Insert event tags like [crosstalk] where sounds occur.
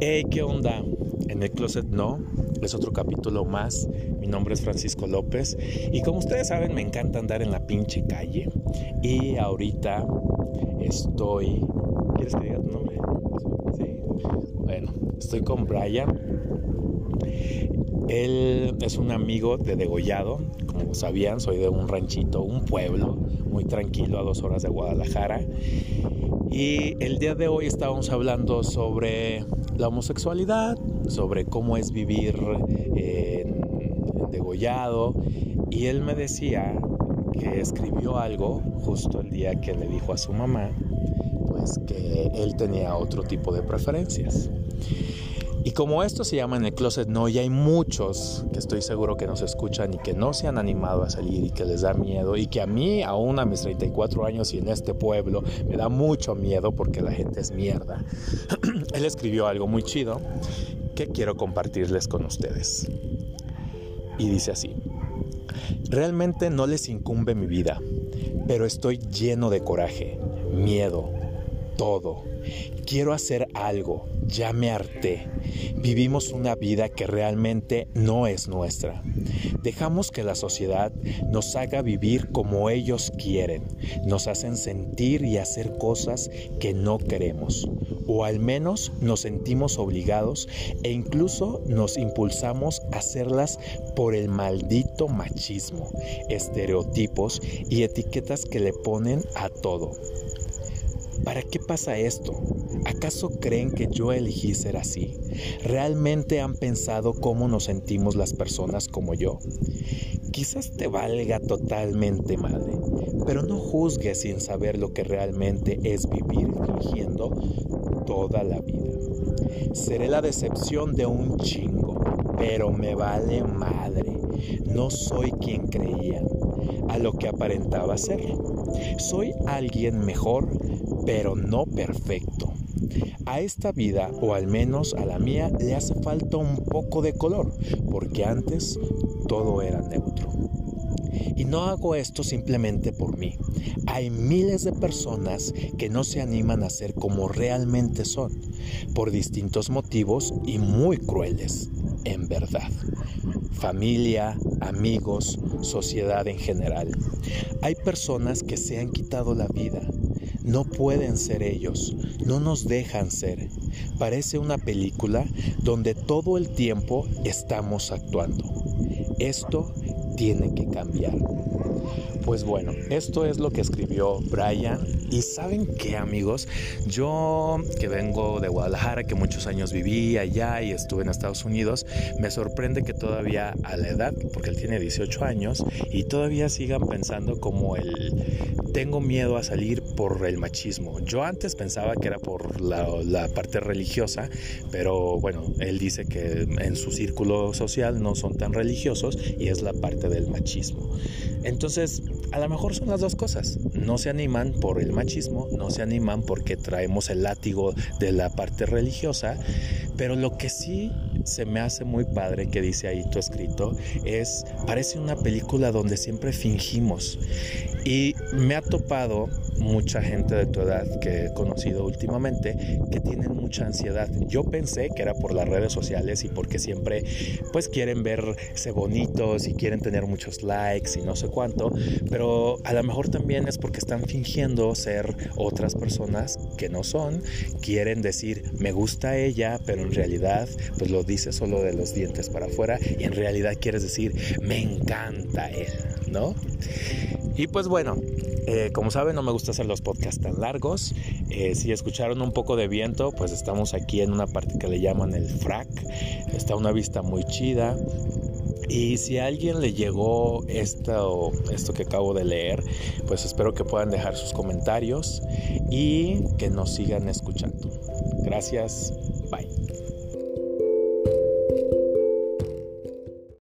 Hey, ¿qué onda? En el closet no, es otro capítulo más. Mi nombre es Francisco López y como ustedes saben me encanta andar en la pinche calle y ahorita estoy... ¿Quieres que diga tu nombre? Sí. Bueno, estoy con Brian. Él es un amigo de Degollado, como sabían, soy de un ranchito, un pueblo muy tranquilo a dos horas de Guadalajara. Y el día de hoy estábamos hablando sobre la homosexualidad, sobre cómo es vivir en, degollado. Y él me decía que escribió algo justo el día que le dijo a su mamá, pues que él tenía otro tipo de preferencias. Y como esto se llama en el closet no, y hay muchos que estoy seguro que nos escuchan y que no se han animado a salir y que les da miedo, y que a mí, aún a mis 34 años y en este pueblo, me da mucho miedo porque la gente es mierda. [clears throat] Él escribió algo muy chido que quiero compartirles con ustedes. Y dice así, realmente no les incumbe mi vida, pero estoy lleno de coraje, miedo, todo. Quiero hacer algo, ya me harté. Vivimos una vida que realmente no es nuestra. Dejamos que la sociedad nos haga vivir como ellos quieren. Nos hacen sentir y hacer cosas que no queremos. O al menos nos sentimos obligados e incluso nos impulsamos a hacerlas por el maldito machismo, estereotipos y etiquetas que le ponen a todo. ¿Para qué pasa esto? ¿Acaso creen que yo elegí ser así? ¿Realmente han pensado cómo nos sentimos las personas como yo? Quizás te valga totalmente madre, pero no juzgues sin saber lo que realmente es vivir fingiendo toda la vida. Seré la decepción de un chingo, pero me vale madre. No soy quien creía, a lo que aparentaba ser. Soy alguien mejor pero no perfecto. A esta vida, o al menos a la mía, le hace falta un poco de color, porque antes todo era neutro. Y no hago esto simplemente por mí. Hay miles de personas que no se animan a ser como realmente son, por distintos motivos y muy crueles, en verdad. Familia, amigos, sociedad en general. Hay personas que se han quitado la vida no pueden ser ellos, no nos dejan ser. Parece una película donde todo el tiempo estamos actuando. Esto tiene que cambiar. Pues bueno, esto es lo que escribió Brian. Y saben qué amigos, yo que vengo de Guadalajara, que muchos años viví allá y estuve en Estados Unidos, me sorprende que todavía a la edad, porque él tiene 18 años, y todavía sigan pensando como el tengo miedo a salir por el machismo. Yo antes pensaba que era por la, parte religiosa, pero bueno, él dice que en su círculo social no son tan religiosos y es la parte del machismo. Entonces, a lo mejor son las dos cosas. No se animan por el machismo, no se animan porque traemos el látigo de la parte religiosa, pero lo que sí se me hace muy padre que dice ahí tu escrito es, parece una película donde siempre fingimos. Y me ha topado mucha gente de tu edad que he conocido últimamente que tienen mucha ansiedad. Yo pensé que era por las redes sociales y porque siempre pues quieren verse bonitos y quieren tener muchos likes y no sé cuánto, pero a lo mejor también es porque están fingiendo ser otras personas que no son, quieren decir me gusta ella, pero en realidad pues lo dice solo de los dientes para afuera y en realidad quieres decir me encanta él, ¿no? Y pues bueno, eh, como saben, no me gusta hacer los podcasts tan largos. Eh, si escucharon un poco de viento, pues estamos aquí en una parte que le llaman el frac. Está una vista muy chida. Y si a alguien le llegó esto, esto que acabo de leer, pues espero que puedan dejar sus comentarios y que nos sigan escuchando. Gracias.